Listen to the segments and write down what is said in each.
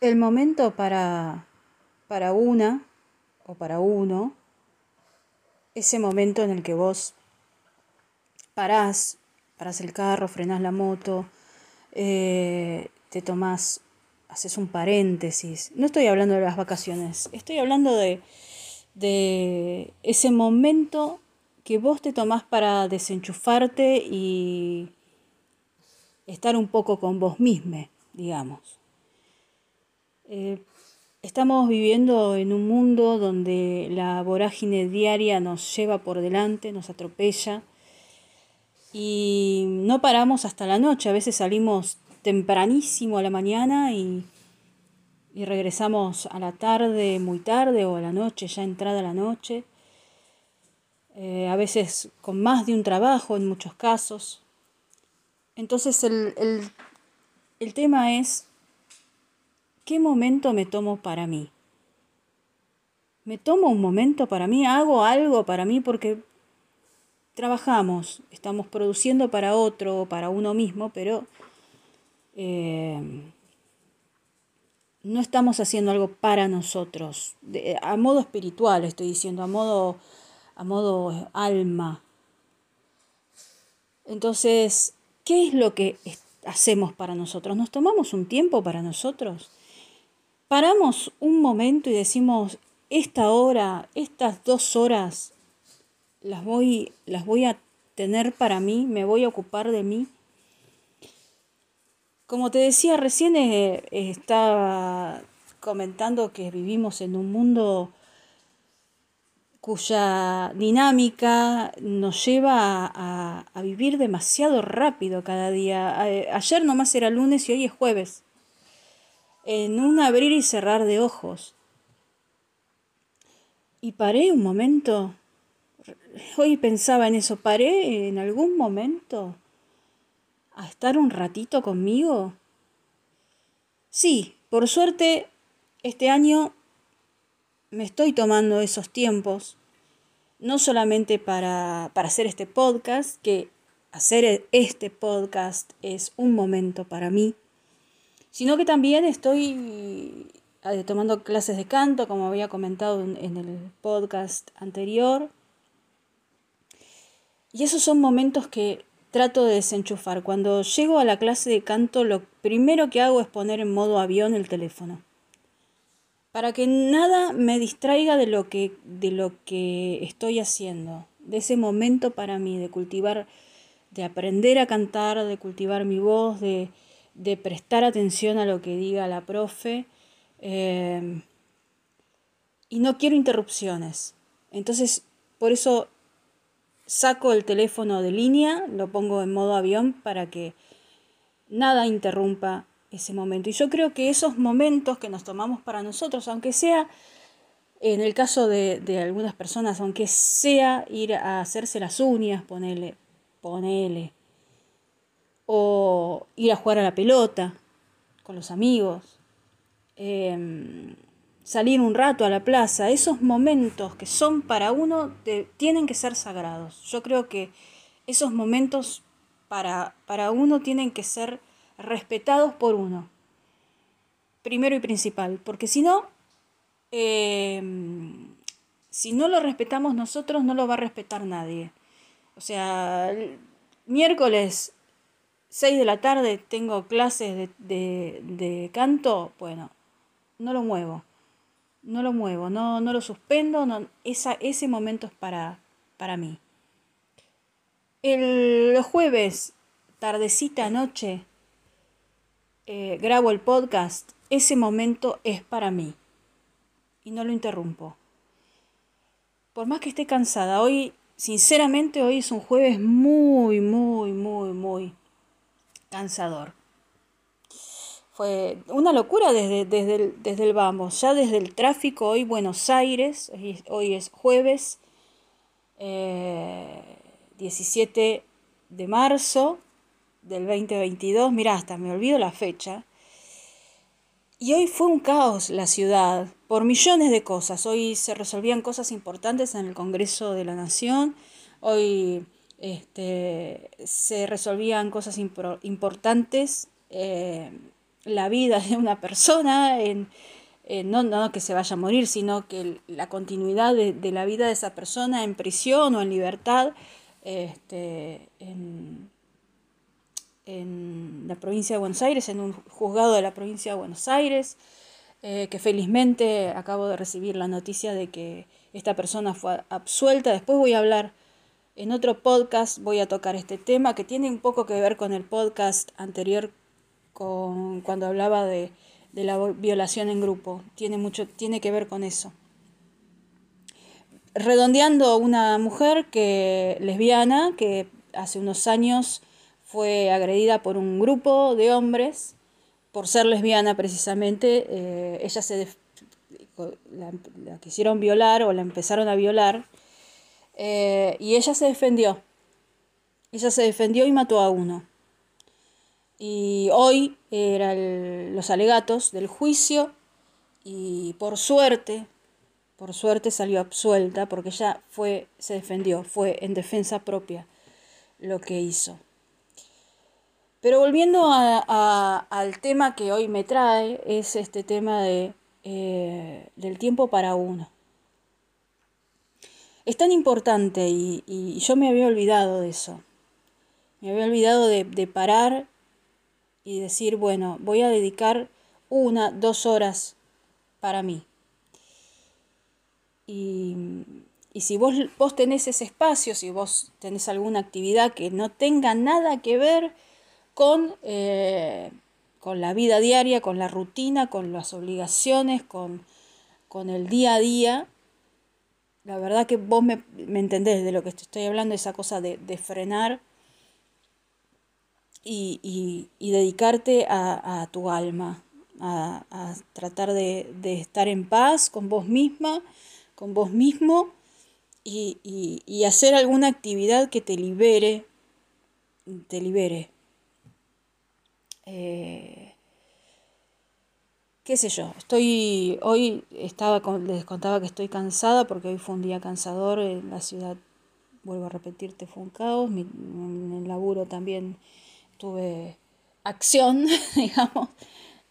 el momento para, para una o para uno, ese momento en el que vos parás, parás el carro, frenás la moto, eh, te tomás, haces un paréntesis. No estoy hablando de las vacaciones, estoy hablando de, de ese momento que vos te tomás para desenchufarte y estar un poco con vos mismo, digamos. Eh, estamos viviendo en un mundo donde la vorágine diaria nos lleva por delante, nos atropella y no paramos hasta la noche. A veces salimos tempranísimo a la mañana y, y regresamos a la tarde, muy tarde o a la noche, ya entrada la noche. Eh, a veces con más de un trabajo en muchos casos. Entonces el, el, el tema es ¿Qué momento me tomo para mí? ¿Me tomo un momento para mí? ¿Hago algo para mí? Porque trabajamos, estamos produciendo para otro para uno mismo, pero eh, no estamos haciendo algo para nosotros. a modo espiritual estoy diciendo, a modo, a modo alma. Entonces, ¿qué es lo que hacemos para nosotros? ¿Nos tomamos un tiempo para nosotros? Paramos un momento y decimos, esta hora, estas dos horas, las voy, las voy a tener para mí, me voy a ocupar de mí. Como te decía recién, eh, estaba comentando que vivimos en un mundo cuya dinámica nos lleva a, a, vivir demasiado rápido cada día. ayer nomás era lunes y hoy es jueves en un abrir y cerrar de ojos. Y paré un momento, hoy pensaba en eso, paré en algún momento a estar un ratito conmigo. Sí, por suerte, este año me estoy tomando esos tiempos, no solamente para, para hacer este podcast, que hacer este podcast es un momento para mí, sino que también estoy eh, tomando clases de canto, como había comentado en el podcast anterior. Y esos son momentos que trato de desenchufar. Cuando llego a la clase de canto, lo primero que hago es poner en modo avión el teléfono. Para que nada me distraiga de lo que, de lo que estoy haciendo. De ese momento para mí, de cultivar, de aprender a cantar, de cultivar mi voz, de, de prestar atención a lo que diga la profe. Eh, y no quiero interrupciones. Entonces, por eso saco el teléfono de línea, lo pongo en modo avión para que nada interrumpa ese momento. Y yo creo que esos momentos que nos tomamos para nosotros, aunque sea en el caso de, de algunas personas, aunque sea ir a hacerse las uñas, ponele, ponele, o ir a jugar a la pelota con los amigos, em, salir un rato a la plaza, esos momentos que son para uno tienen que ser sagrados. Yo creo que esos momentos para, para uno tienen que ser respetados por uno, primero y principal, porque si no, em, si no lo respetamos nosotros, no lo va a respetar nadie. O sea, miércoles 6 de la tarde tengo clases de, canto, bueno, no lo muevo, no lo muevo, no, no lo suspendo, esa, ese momento es para, para mí. El, los jueves, tardecita, noche, eh, grabo el podcast, ese momento es para mí y no lo interrumpo. Por más que esté cansada, hoy, sinceramente, hoy es un jueves muy, muy, muy, muy cansador. Fue una locura desde, desde, el, desde el vamos, ya desde el tráfico, hoy Buenos Aires, hoy, es jueves 17 eh, de marzo del 2022, mira, hasta me olvido la fecha. Y hoy fue un caos la ciudad, por millones de cosas. Hoy se resolvían cosas importantes en el Congreso de la Nación. Hoy este, se resolvían cosas importantes eh, la vida de una persona, en, no, no, que se vaya a morir, sino que la continuidad de, la vida de esa persona en prisión o en libertad este, en, en, la provincia de Buenos Aires, en un juzgado de la provincia de Buenos Aires, eh, que felizmente acabo de recibir la noticia de que esta persona fue absuelta. Después voy a hablar en otro podcast, voy a tocar este tema que tiene un poco que ver con el podcast anterior, con, cuando hablaba de, de la violación en grupo. Tiene, mucho, tiene que ver con eso redondeando una mujer que lesbiana que hace unos años fue agredida por un grupo de hombres por ser lesbiana precisamente, eh, ella se la, quisieron violar o la empezaron a violar eh, y ella se defendió. Ella se defendió y mató a uno. Y hoy eran los alegatos del juicio y por suerte, por suerte salió absuelta porque ella fue, se defendió, fue en defensa propia lo que hizo. Pero volviendo al tema que hoy me trae, es este tema de, eh, del tiempo para uno. Es tan importante y, yo me había olvidado de eso. Me había olvidado de, parar y decir, bueno, voy a dedicar una, dos horas para mí. Y, y, si vos, vos tenés ese espacio, si vos tenés alguna actividad que no tenga nada que ver con, eh, con la vida diaria, con la rutina, con las obligaciones, con, el día a día. La verdad que vos me, entendés de lo que te estoy hablando, esa cosa de, frenar y, dedicarte a, tu alma, a, tratar de, estar en paz con vos misma, con vos mismo y, y hacer alguna actividad que te libere, te libere, eh, qué sé yo, estoy, hoy estaba, les contaba que estoy cansada porque hoy fue un día cansador en la ciudad, vuelvo a repetirte, fue un caos, en el laburo también tuve acción, digamos,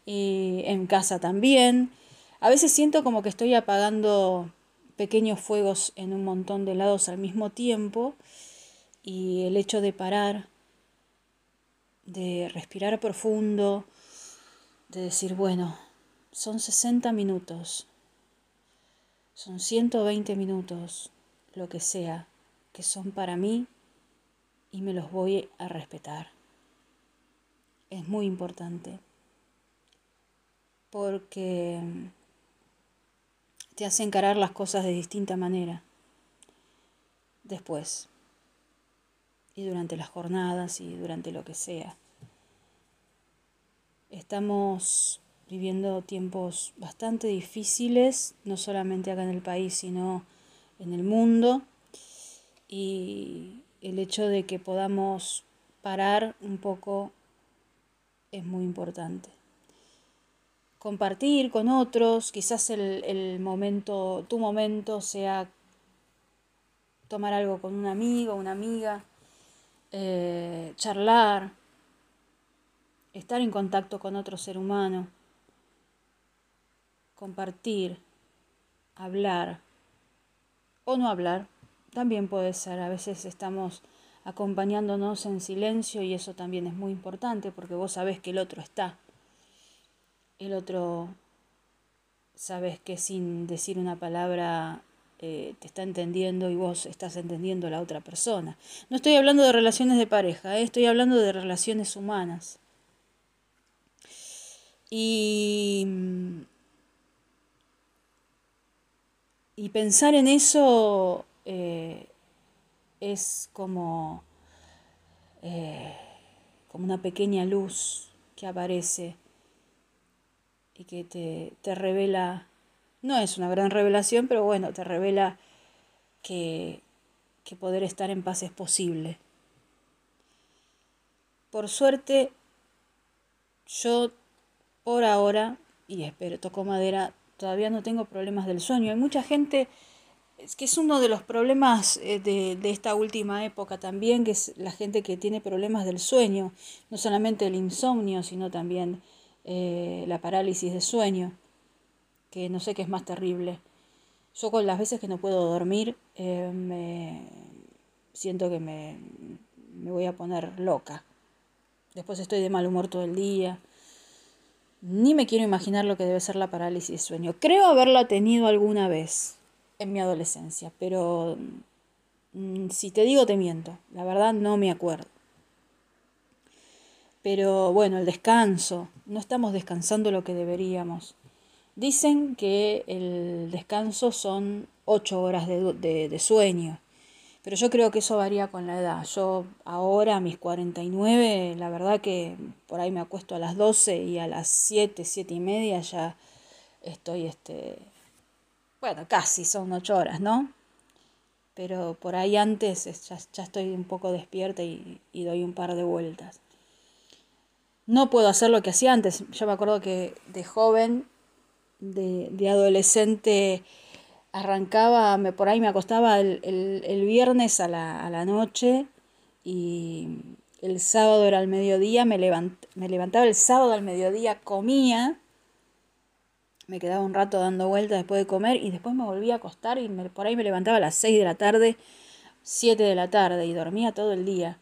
y en casa también. A veces siento como que estoy apagando pequeños fuegos en un montón de lados al mismo tiempo y el hecho de parar de respirar profundo, de decir, bueno, son 60 minutos, son 120 minutos, lo que sea, que son para mí y me los voy a respetar. Es muy importante porque te hace encarar las cosas de distinta manera después y durante las jornadas y durante lo que sea. Estamos viviendo tiempos bastante difíciles, no solamente acá en el país, sino en el mundo. Y el hecho de que podamos parar un poco es muy importante. Compartir con otros, quizás el, momento, tu momento sea tomar algo con un amigo, una amiga, eh, charlar, estar en contacto con otro ser humano, compartir, hablar o no hablar, también puede ser. A veces estamos acompañándonos en silencio y eso también es muy importante porque vos sabés que el otro está. El otro sabes que sin decir una palabra eh, te está entendiendo y vos estás entendiendo a la otra persona. No estoy hablando de relaciones de pareja, eh, estoy hablando de relaciones humanas. Y, y pensar en eso eh, es como, como una pequeña luz que aparece y que te, te revela no es una gran revelación, pero bueno, te revela que, que poder estar en paz es posible. Por suerte, yo por ahora, y espero, toco madera, todavía no tengo problemas del sueño. Hay mucha gente, es que es uno de los problemas eh, de, de, esta última época también, que es la gente que tiene problemas del sueño, no solamente el insomnio, sino también eh, la parálisis de sueño, que no sé qué es más terrible. Yo con las veces que no puedo dormir, eh, me siento que me, me voy a poner loca. Después estoy de mal humor todo el día. Ni me quiero imaginar lo que debe ser la parálisis de sueño. Creo haberla tenido alguna vez en mi adolescencia, pero mm, si te digo te miento. La verdad no me acuerdo. Pero bueno, el descanso. No estamos descansando lo que deberíamos. Dicen que el descanso son ocho horas de, de sueño. Pero yo creo que eso varía con la edad. Yo ahora, a mis 49, la verdad que por ahí me acuesto a las 12 y a las 7, 7 y media ya estoy, este, bueno, casi son 8 horas, ¿no? Pero por ahí antes ya, estoy un poco despierta y, doy un par de vueltas. No puedo hacer lo que hacía antes. Yo me acuerdo que de joven, de, de adolescente, arrancaba, me, por ahí me acostaba el, el, viernes a la, a la, noche y el sábado era al mediodía, me, me levantaba el sábado al mediodía, comía, me quedaba un rato dando vueltas después de comer y después me volvía a acostar y por ahí me levantaba a las 6 de la tarde, 7 de la tarde y dormía todo el día.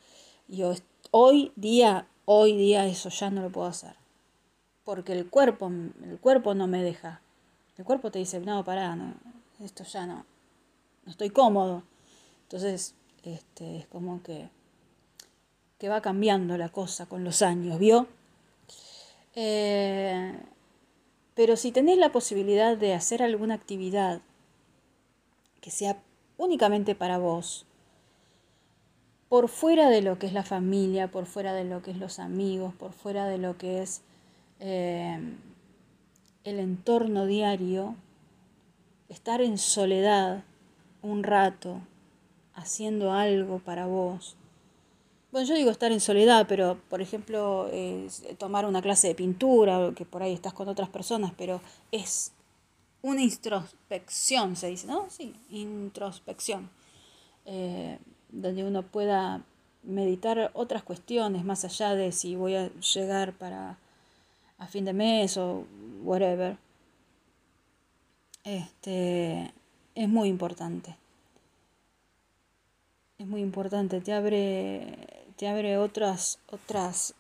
Y hoy día, hoy día eso ya no lo puedo hacer. Porque el cuerpo, el cuerpo no me deja. El cuerpo te dice, no, pará, no, esto ya no, no estoy cómodo. Entonces, este, es como que, que va cambiando la cosa con los años, ¿vio? Eh, pero si tenés la posibilidad de hacer alguna actividad que sea únicamente para vos, por fuera de lo que es la familia, por fuera de lo que es los amigos, por fuera de lo que es eh, el entorno diario, estar en soledad un rato, haciendo algo para vos. Bueno, yo digo estar en soledad, pero por ejemplo, tomar una clase de pintura, que por ahí estás con otras personas, pero es una introspección, se dice, ¿no? Sí, introspección, eh, donde uno pueda meditar otras cuestiones más allá de si voy a llegar para a fin de mes o whatever este, es muy importante. Es muy importante, te abre, te abre otras, otras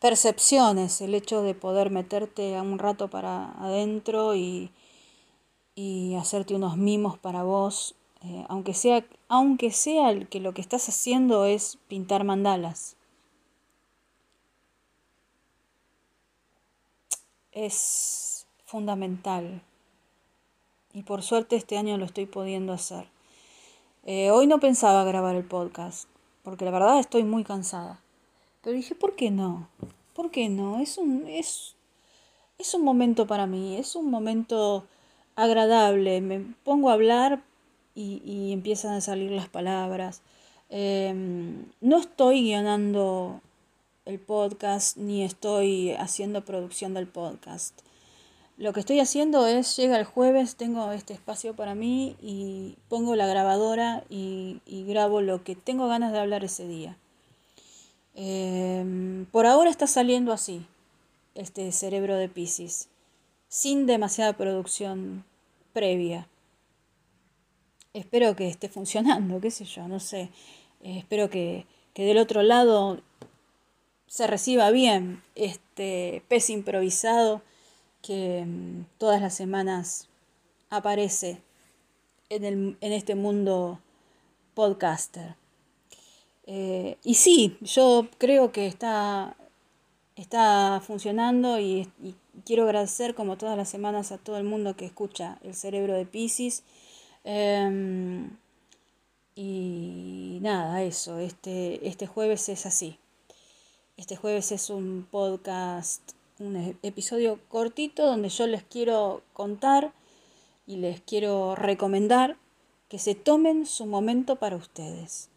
percepciones, el hecho de poder meterte a un rato para adentro y, y hacerte unos mimos para vos, eh, aunque, sea, aunque sea que lo que estás haciendo es pintar mandalas. Es fundamental y por suerte este año lo estoy pudiendo hacer. Eh, hoy no pensaba grabar el podcast, porque la verdad estoy muy cansada. Pero dije, ¿por qué no? ¿Por qué no? Es un, es, es un momento para mí, es un momento agradable. Me pongo a hablar y, empiezan a salir las palabras. Em, no estoy guionando el podcast ni estoy haciendo producción del podcast. Lo que estoy haciendo es, llega el jueves, tengo este espacio para mí y pongo la grabadora y, grabo lo que tengo ganas de hablar ese día. Em, por ahora está saliendo así, este cerebro de Pisces, sin demasiada producción previa. Espero que esté funcionando, qué sé yo, no sé. Eh, espero que, que del otro lado se reciba bien este pez improvisado que mm, todas las semanas aparece en, el, en este mundo podcaster. Eh, y sí, yo creo que está, está funcionando y, quiero agradecer como todas las semanas a todo el mundo que escucha el cerebro de Pisces. Em, y nada, eso, este, este jueves es así. Este jueves es un podcast un e-, episodio cortito donde yo les quiero contar y les quiero recomendar que se tomen su momento para ustedes.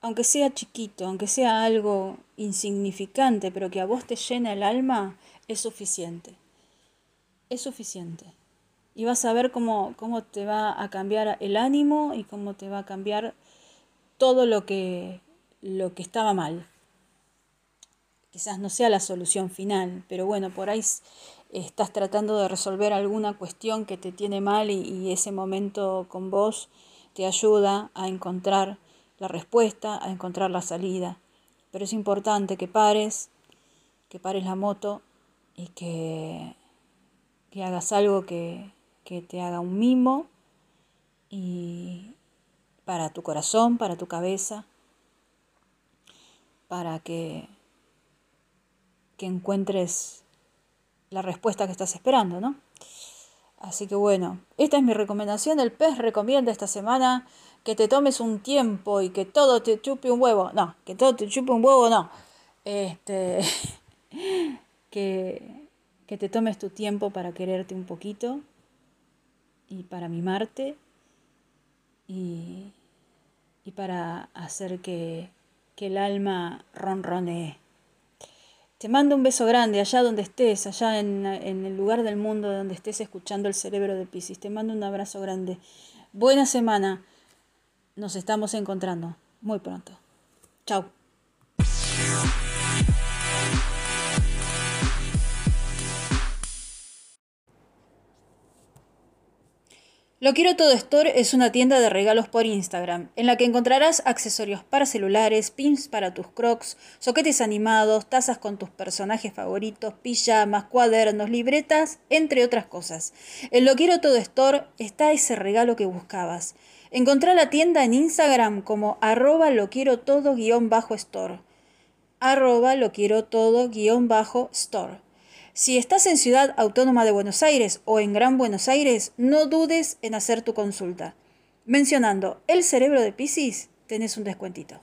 Aunque sea chiquito, aunque sea algo insignificante, pero que a vos te llena el alma, es suficiente. Es suficiente. Y vas a ver cómo, cómo te va a cambiar el ánimo y cómo te va a cambiar todo lo que, lo que estaba mal quizás no sea la solución final, pero bueno, por ahí estás tratando de resolver alguna cuestión que te tiene mal y, ese momento con vos te ayuda a encontrar la respuesta, a encontrar la salida. Pero es importante que pares, que pares la moto y que, que hagas algo que, que te haga un mimo y para tu corazón, para tu cabeza, para que, que encuentres la respuesta que estás esperando, ¿no? Así que bueno, esta es mi recomendación. El pez recomienda esta semana que te tomes un tiempo y que todo te chupe un huevo. No, que todo te chupe un huevo, no. Este, que, que te tomes tu tiempo para quererte un poquito y para mimarte y, y para hacer que, que el alma ronronee. Te mando un beso grande allá donde estés, allá en, en, el lugar del mundo donde estés escuchando el cerebro de Pisces. Te mando un abrazo grande. Buena semana. Nos estamos encontrando muy pronto. Chao. Lo Quiero Todo Store es una tienda de regalos por Instagram, en la que encontrarás accesorios para celulares, pins para tus crocs, soquetes animados, tazas con tus personajes favoritos, pijamas, cuadernos, libretas, entre otras cosas. En Lo Quiero Todo Store está ese regalo que buscabas. Encontrá la tienda en Instagram como arroba lo quiero todo guion bajo store. Arroba lo quiero todo guion bajo store. Si estás en Ciudad Autónoma de Buenos Aires o en Gran Buenos Aires, no dudes en hacer tu consulta. Mencionando el cerebro de Pisces, tenés un descuentito.